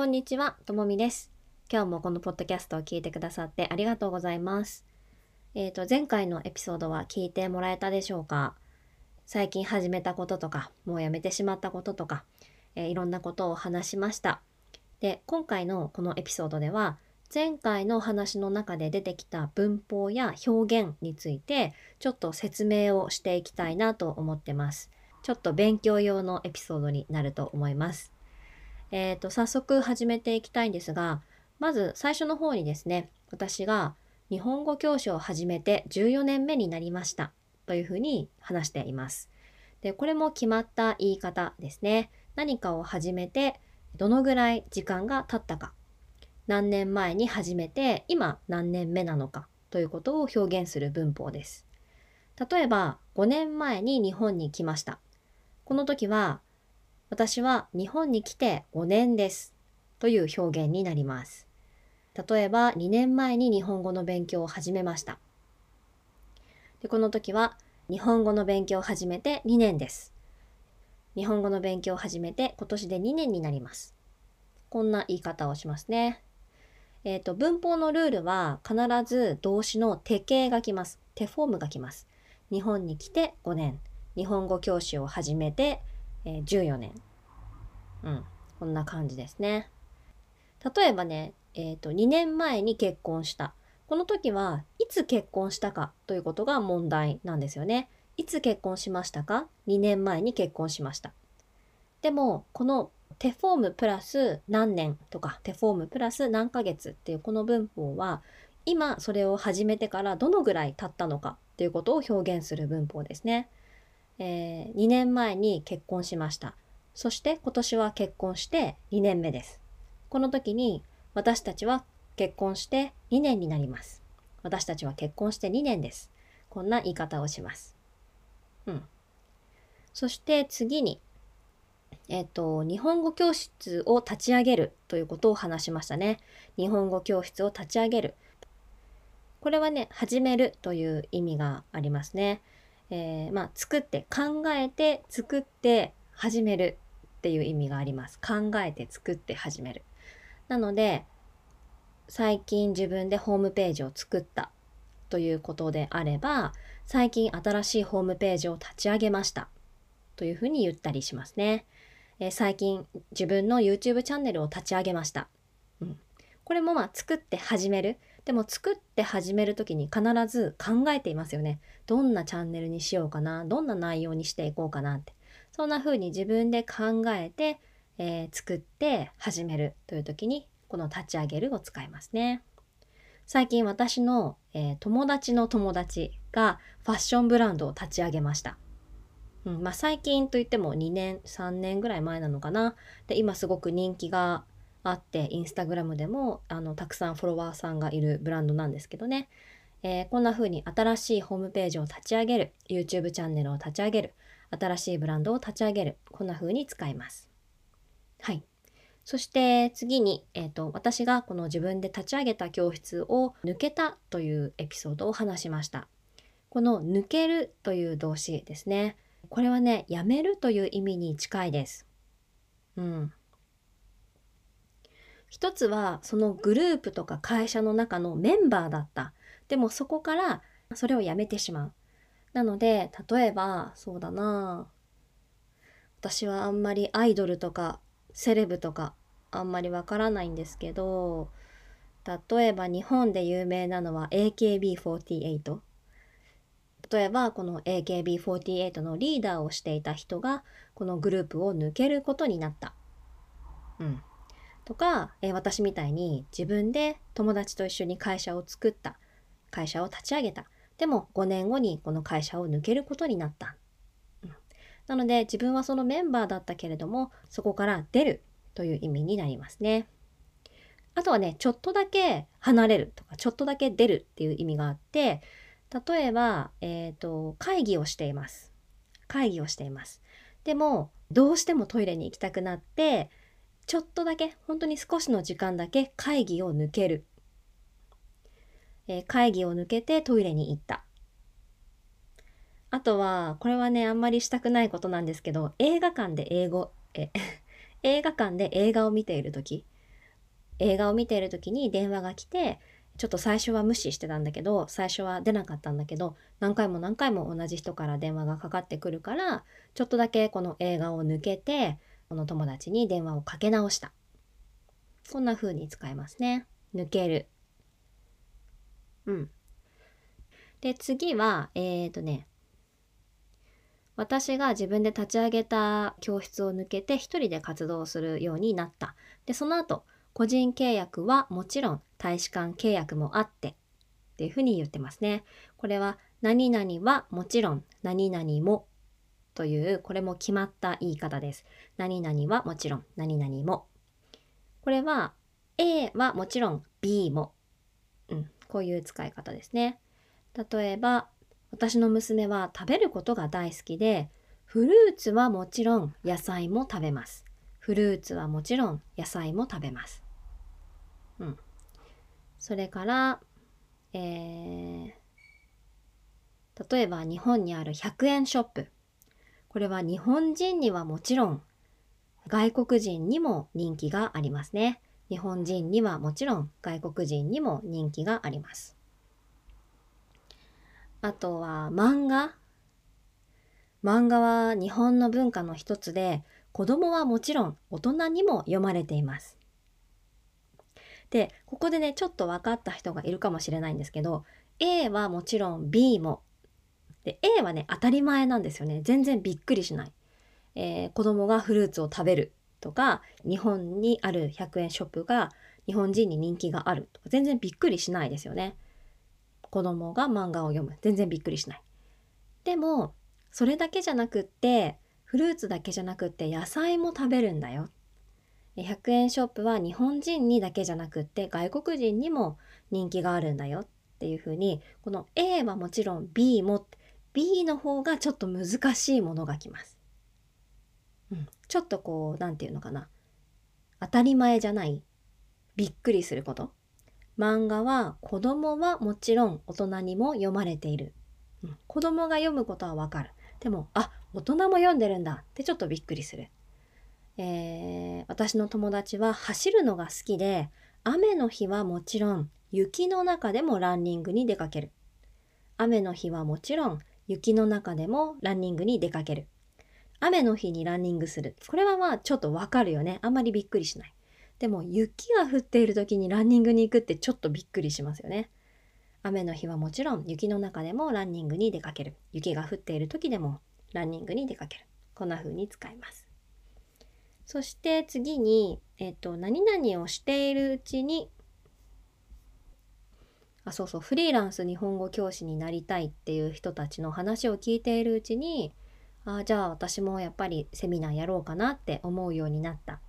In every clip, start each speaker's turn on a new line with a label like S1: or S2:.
S1: こんにちは、ともみです。今日もこのポッドキャストを聞いてくださってありがとうございます。えっ、と、前回のエピソードは聞いてもらえたでしょうか？最近始めたこととか、もうやめてしまったこととか、えーいろんなことを話しました。で、今回のこのエピソードでは、前回の話の中で出てきた文法や表現について、ちょっと説明をしていきたいなと思ってます。ちょっと勉強用のエピソードになると思います。えっ、と、早速始めていきたいんですが、まず最初の方にですね、私が日本語教師を始めて14年目になりましたというふうに話しています。で、これも決まった言い方ですね。何かを始めてどのぐらい時間が経ったか、何年前に始めて今何年目なのかということを表現する文法です。例えば、5年前に日本に来ました。この時は、私は日本に来て5年ですという表現になります。例えば2年前に日本語の勉強を始めました。でこの時は日本語の勉強を始めて2年です。日本語の勉強を始めて今年で2年になります。こんな言い方をしますね。えっ、と、文法のルールは必ず動詞の手形が来ます。手フォームが来ます。日本に来て5年。日本語教師を始めて、えー14年。うん。こんな感じですね。例えばね、えっ、と、2年前に結婚した。この時はいつ結婚したかということが問題なんですよね。いつ結婚しましたか ?2 年前に結婚しました。でも、この手フォームプラス何年とか手フォームプラス何ヶ月っていうこの文法は今それを始めてからどのぐらい経ったのかっていうことを表現する文法ですね。えー2年前に結婚しました。そして今年は結婚して2年目です。この時に私たちは結婚して2年になります。私たちは結婚して2年です。こんな言い方をします。うん。そして次に、えっ、と、日本語教室を立ち上げるということを話しましたね。日本語教室を立ち上げる。これはね、始めるという意味がありますね。えーまあ、作って、考えて、作って、始めるっていう意味があります。考えて、作って、始める。なので、最近自分でホームページを作ったということであれば、最近新しいホームページを立ち上げましたというふうに言ったりしますね。えー最近自分の YouTube チャンネルを立ち上げました。うん、これもまあ作って始める。でも作って始めるときに必ず考えていますよね。どんなチャンネルにしようかな。どんな内容にしていこうかなって。そんな風に自分で考えて、えー作って始めるという時にこの立ち上げるを使いますね。最近私の、えー友達の友達がファッションブランドを立ち上げました。うん、まあ最近といっても2年3年ぐらい前なのかな。で今すごく人気があってインスタグラムでもあのたくさんフォロワーさんがいるブランドなんですけどね、えーこんな風に新しいホームページを立ち上げる YouTube チャンネルを立ち上げる新しいブランドを立ち上げるこんな風に使います。はい。そして次に、えー、と私がこの自分で立ち上げた教室を抜けたというエピソードを話しました。この抜けるという動詞ですね。これはね、やめるという意味に近いです。うん。一つはそのグループとか会社の中のメンバーだった。でもそこからそれをやめてしまう。なので、例えば、そうだな私はあんまりアイドルとかセレブとかあんまりわからないんですけど、例えば日本で有名なのは AKB48。例えばこの AKB48 のリーダーをしていた人がこのグループを抜けることになった。うん。とか、えー私みたいに自分で友達と一緒に会社を作った。会社を立ち上げた。でも5年後にこの会社を抜けることになった。うんなので自分はそのメンバーだったけれどもそこから出るという意味になりますね。あとはね、ちょっとだけ離れるとか、ちょっとだけ出るっていう意味があって、例えば、えっ、と、会議をしています。会議をしています。でも、どうしてもトイレに行きたくなって、ちょっとだけ、本当に少しの時間だけ会議を抜ける。えー会議を抜けてトイレに行った。あとは、これはね、あんまりしたくないことなんですけど、映画館で英語、え、映画館で映画を見ているとき、映画を見ている時に電話が来てちょっと最初は無視してたんだけど最初は出なかったんだけど何回も何回も同じ人から電話がかかってくるからちょっとだけこの映画を抜けてこの友達に電話をかけ直したこんな風に使いますね抜けるうんで次はえっ、ー、とね私が自分で立ち上げた教室を抜けて一人で活動するようになった。で、その後、個人契約はもちろん大使館契約もあってっていうふうに言ってますね。これは何々はもちろん何々もというこれも決まった言い方です。何々はもちろん何々も。これは A はもちろん B も。うん、こういう使い方ですね。例えば私の娘は食べることが大好きで、フルーツはもちろん野菜も食べます。フルーツはもちろん野菜も食べます。うん。それから、えー、例えば日本にある100円ショップ。これは日本人にはもちろん外国人にも人気がありますね。日本人にはもちろん外国人にも人気があります。あとは漫画。漫画は日本の文化の一つで、子供はもちろん大人にも読まれています。で、ここでね、ちょっと分かった人がいるかもしれないんですけど、A はもちろん B も。で、A はね、当たり前なんですよね。全然びっくりしない。えー、子供がフルーツを食べるとか、日本にある100円ショップが日本人に人気があるとか、全然びっくりしないですよね。子供が漫画を読む。全然びっくりしない。でも、それだけじゃなくって、フルーツだけじゃなくって野菜も食べるんだよ。100円ショップは日本人にだけじゃなくって外国人にも人気があるんだよっていうふうにこの A はもちろん B も B の方がちょっと難しいものが来ます。うん、ちょっとこう何て言うのかな当たり前じゃないびっくりすること漫画は子供はもちろん大人にも読まれている。うん、子供が読むことはわかる。でも、あ、大人も読んでるんだってちょっとびっくりする。えー、私の友達は走るのが好きで、雨の日はもちろん雪の中でもランニングに出かける。雨の日はもちろん雪の中でもランニングに出かける。雨の日にランニングする。これはまあちょっとわかるよね。あんまりびっくりしない。でも雪が降っている時にランニングに行くってちょっとびっくりしますよね。雨の日はもちろん雪の中でもランニングに出かける。雪が降っている時でもランニングに出かける。こんな風に使います。そして次に、えっ、と、何々をしているうちに、あ、そうそう、フリーランス日本語教師になりたいっていう人たちの話を聞いているうちに、あじゃあ私もやっぱりセミナーやろうかなって思うようになった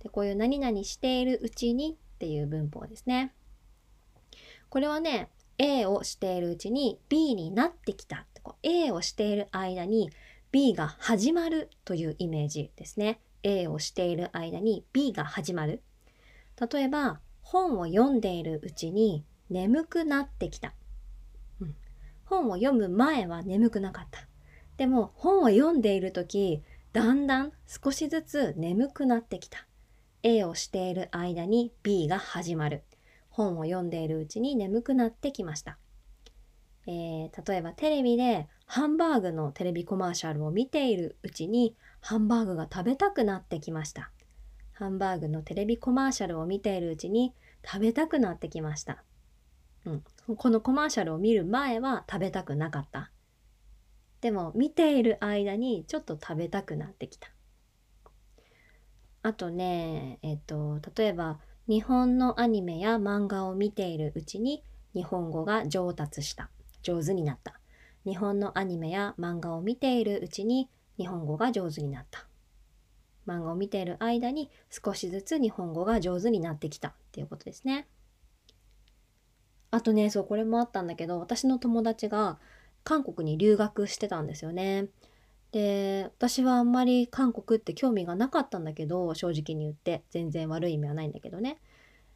S1: でこういう何々しているうちにっていう文法ですね。これはね、A をしているうちに B になってきたこう。A をしている間に B が始まるというイメージですね。A をしている間に B が始まる。例えば、本を読んでいるうちに眠くなってきた。うん、本を読む前は眠くなかった。でも本を読んでいる時、だんだん少しずつ眠くなってきた。A をしている間に B が始まる。本を読んでいるうちに眠くなってきました。えー、例えばテレビでハンバーグのテレビコマーシャルを見ているうちにハンバーグが食べたくなってきました。ハンバーグのテレビコマーシャルを見ているうちに食べたくなってきました。うん、このコマーシャルを見る前は食べたくなかった。でも見ている間にちょっと食べたくなってきた。あとね、えっと、例えば日本のアニメや漫画を見ているうちに日本語が上達した。上手になった。日本のアニメや漫画を見ているうちに日本語が上手になった。漫画を見ている間に少しずつ日本語が上手になってきたっていうことですね。あとね、そう、これもあったんだけど、私の友達が韓国に留学してたんですよね。で私はあんまり韓国って興味がなかったんだけど正直に言って全然悪い意味はないんだけどね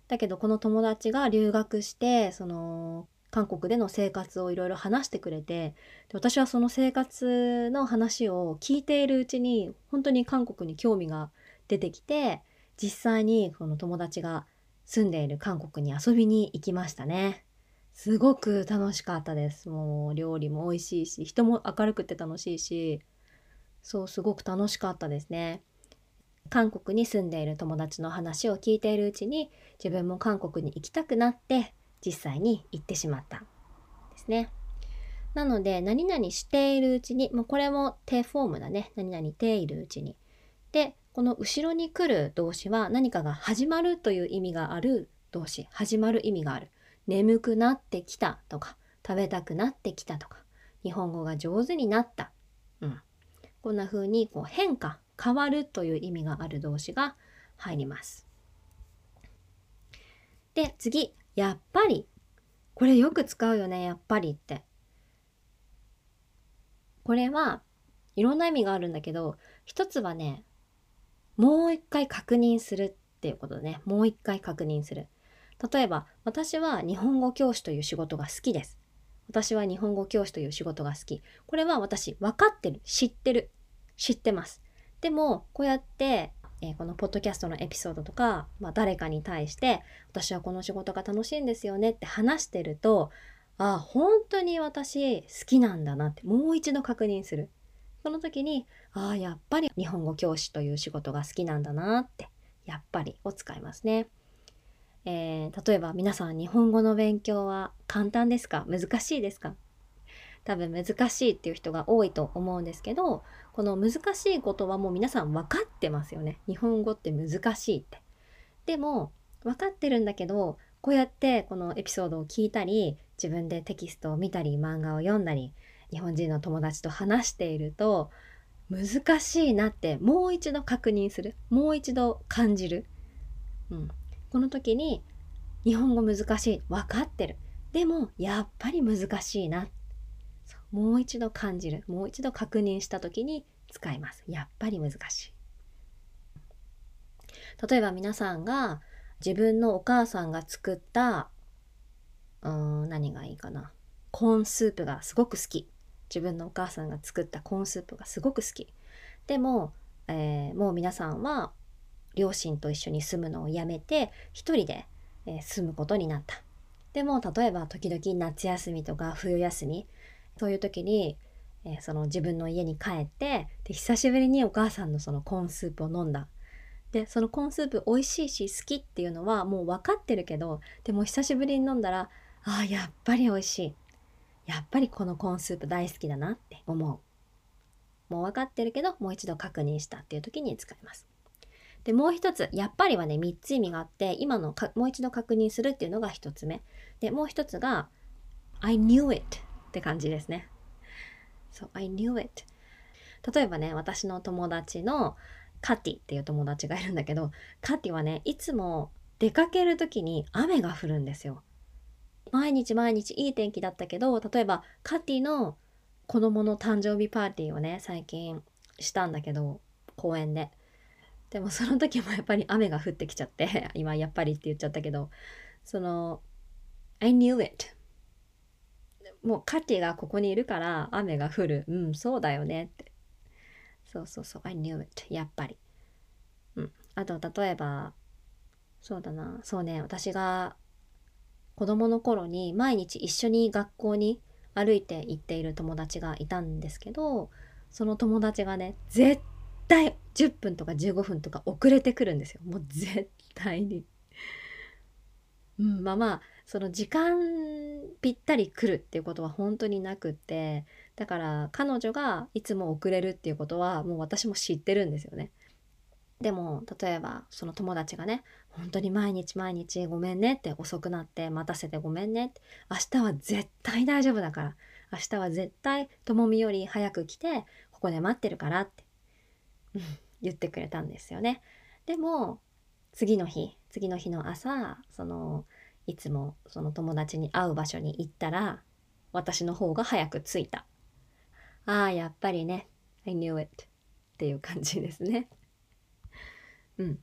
S1: だけどこの友達が留学してその韓国での生活をいろいろ話してくれてで私はその生活の話を聞いているうちに本当に韓国に興味が出てきて実際にこの友達が住んでいる韓国に遊びに行きましたね。すごく楽しかったです。もう料理も美味しいし、人も明るくて楽しいし、そう、すごく楽しかったですね。韓国に住んでいる友達の話を聞いているうちに、自分も韓国に行きたくなって、実際に行ってしまったですね。なので、何々しているうちに、もうこれも定フォームだね。何々ているうちに。で、この後ろに来る動詞は何かが始まるという意味がある動詞。始まる意味がある。眠くなってきたとか、食べたくなってきたとか、日本語が上手になった。うん。こんな風にこう変化、変わるという意味がある動詞が入ります。で、次、やっぱり。これよく使うよね、やっぱりって。これはいろんな意味があるんだけど、一つはね、もう一回確認するっていうことね。もう一回確認する。例えば、私は日本語教師という仕事が好きです。私は日本語教師という仕事が好き。これは私分かってる。知ってる。知ってます。でも、こうやって、えー、このポッドキャストのエピソードとか、まあ、誰かに対して、私はこの仕事が楽しいんですよねって話してると、あ本当に私好きなんだなってもう一度確認するその時にああやっぱり日本語教師という仕事が好きなんだなってやっぱりを使いますね、えー、例えば皆さん日本語の勉強は簡単ですか？難しいですか？多分難しいっていう人が多いと思うんですけどこの難しいことはもう皆さん分かってますよね。日本語って難しいって。でも分かってるんだけどこうやってこのエピソードを聞いたり自分でテキストを見たり漫画を読んだり日本人の友達と話していると難しいなってもう一度確認する。もう一度感じる、うん、この時に日本語難しい。分かってる。でもやっぱり難しいな。もう一度感じる。もう一度確認した時に使います。やっぱり難しい。例えば皆さんが自分のお母さんが作ったうーん何がいいかな。コーンスープがすごく好き。自分のお母さんが作ったコーンスープがすごく好き。でも、えー、もう皆さんは両親と一緒に住むのをやめて一人で、えー、住むことになった。でも例えば時々夏休みとか冬休みそういう時に、えー、その自分の家に帰ってで久しぶりにお母さんのそのコーンスープを飲んだ。でそのコーンスープ美味しいし好きっていうのはもう分かってるけどでも久しぶりに飲んだらああやっぱり美味しい。やっぱりこのコーンスープ大好きだなって思う。もう分かってるけどもう一度確認したっていう時に使います。でもう一つやっぱりはね3つ意味があって今のかもう一度確認するっていうのが1つ目。でもう一つが I knew it って感じですね。そう I knew it 例えばね私の友達のカティっていう友達がいるんだけどカティはねいつも出かける時に雨が降るんですよ。毎日毎日いい天気だったけど例えばカティの子供の誕生日パーティーをね最近したんだけど公園で。でもその時もやっぱり雨が降ってきちゃって 今やっぱりって言っちゃったけどその I knew it もうカティがここにいるから雨が降るうんそうだよねってそうそうそう。I knew it. やっぱり。うん。あと、例えば、そうだな。そうね。私が子供の頃に毎日一緒に学校に歩いて行っている友達がいたんですけど、その友達がね、絶対10分とか15分とか遅れてくるんですよ。もう絶対に。うん、まあまあ、その時間ぴったり来るっていうことは本当になくってだから彼女がいつも遅れるっていうことはもう私も知ってるんですよね。でも例えばその友達がね本当に毎日毎日ごめんねって遅くなって待たせてごめんねって明日は絶対大丈夫だから明日は絶対ともみより早く来てここで待ってるからって 言ってくれたんですよね。でも次の日次の日の朝そのいつもその友達に会う場所に行ったら私の方が早く着いた。ああ、やっぱりね。I knew it. っていう感じですね。うん。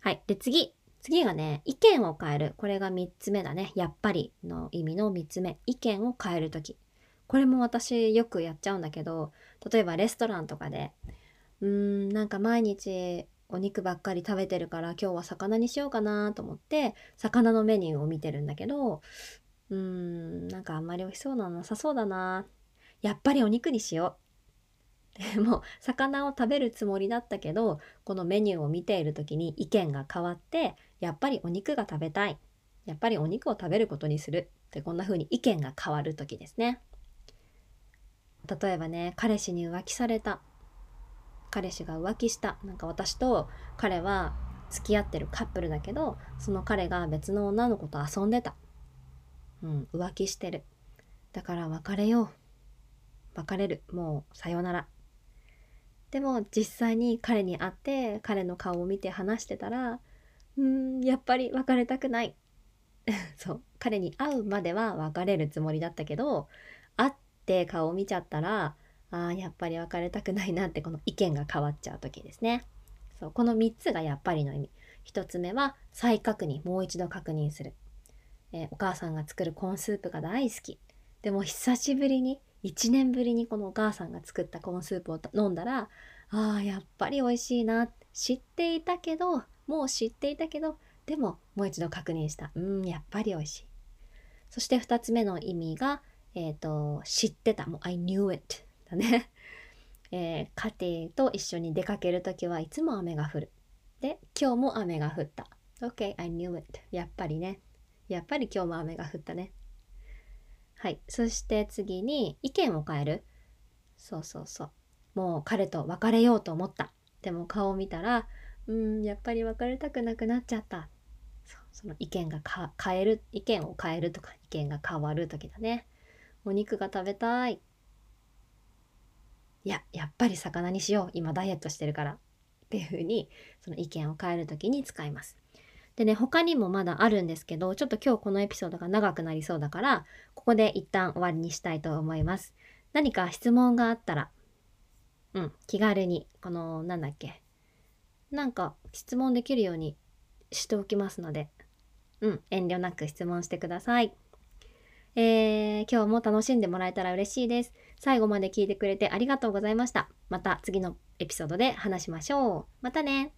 S1: はい。で、次。次がね、意見を変える。これが3つ目だね。やっぱりの意味の3つ目。意見を変える時。これも私よくやっちゃうんだけど、例えばレストランとかで、うーん、なんか毎日お肉ばっかり食べてるから今日は魚にしようかなと思って魚のメニューを見てるんだけどうーんなんかあんまり美味しそうなのなさそうだなやっぱりお肉にしようで も魚を食べるつもりだったけどこのメニューを見ている時に意見が変わってやっぱりお肉が食べたい。やっぱりお肉を食べることにする。ってこんな風に意見が変わる時ですね。例えばね彼氏に浮気された。彼氏が浮気した。なんか私と彼は付き合ってるカップルだけどその彼が別の女の子と遊んでた。うん浮気してる。だから別れよう。別れる。もうさよなら。でも実際に彼に会って彼の顔を見て話してたらうんやっぱり別れたくない。そう。彼に会うまでは別れるつもりだったけど会って顔を見ちゃったらあやっぱり別れたくないなってこの意見が変わっちゃう時ですね。そう。この3つがやっぱりの意味。1つ目は再確認もう一度確認する、えー、お母さんが作るコーンスープが大好き。でも久しぶりに1年ぶりにこのお母さんが作ったコーンスープを飲んだらあーやっぱり美味しいな。知っていたけどもう知っていたけどでももう一度確認した。うんやっぱり美味しい。そして2つ目の意味が、えーと、知ってた。もう I knew it だね、えー、家庭と一緒に出かける時はいつも雨が降る。で今日も雨が降った。OK I knew it やっぱりね。やっぱり今日も雨が降ったね。はい。そして次に意見を変える。そうそうそう。もう彼と別れようと思った。でも顔を見たらうんやっぱり別れたくなくなっちゃった。その意見が変える意見を変えるとか意見が変わる時だね。お肉が食べたい。いややっぱり魚にしよう。今ダイエットしてるから。っていう風にその意見を変える時に使います。でね他にもまだあるんですけどちょっと今日このエピソードが長くなりそうだからここで一旦終わりにしたいと思います何か質問があったらうん気軽にこのなんだっけなんか質問できるようにしておきますのでうん、遠慮なく質問してください。えー、今日も楽しんでもらえたら嬉しいです。最後まで聞いてくれてありがとうございました。また次のエピソードで話しましょう。またね。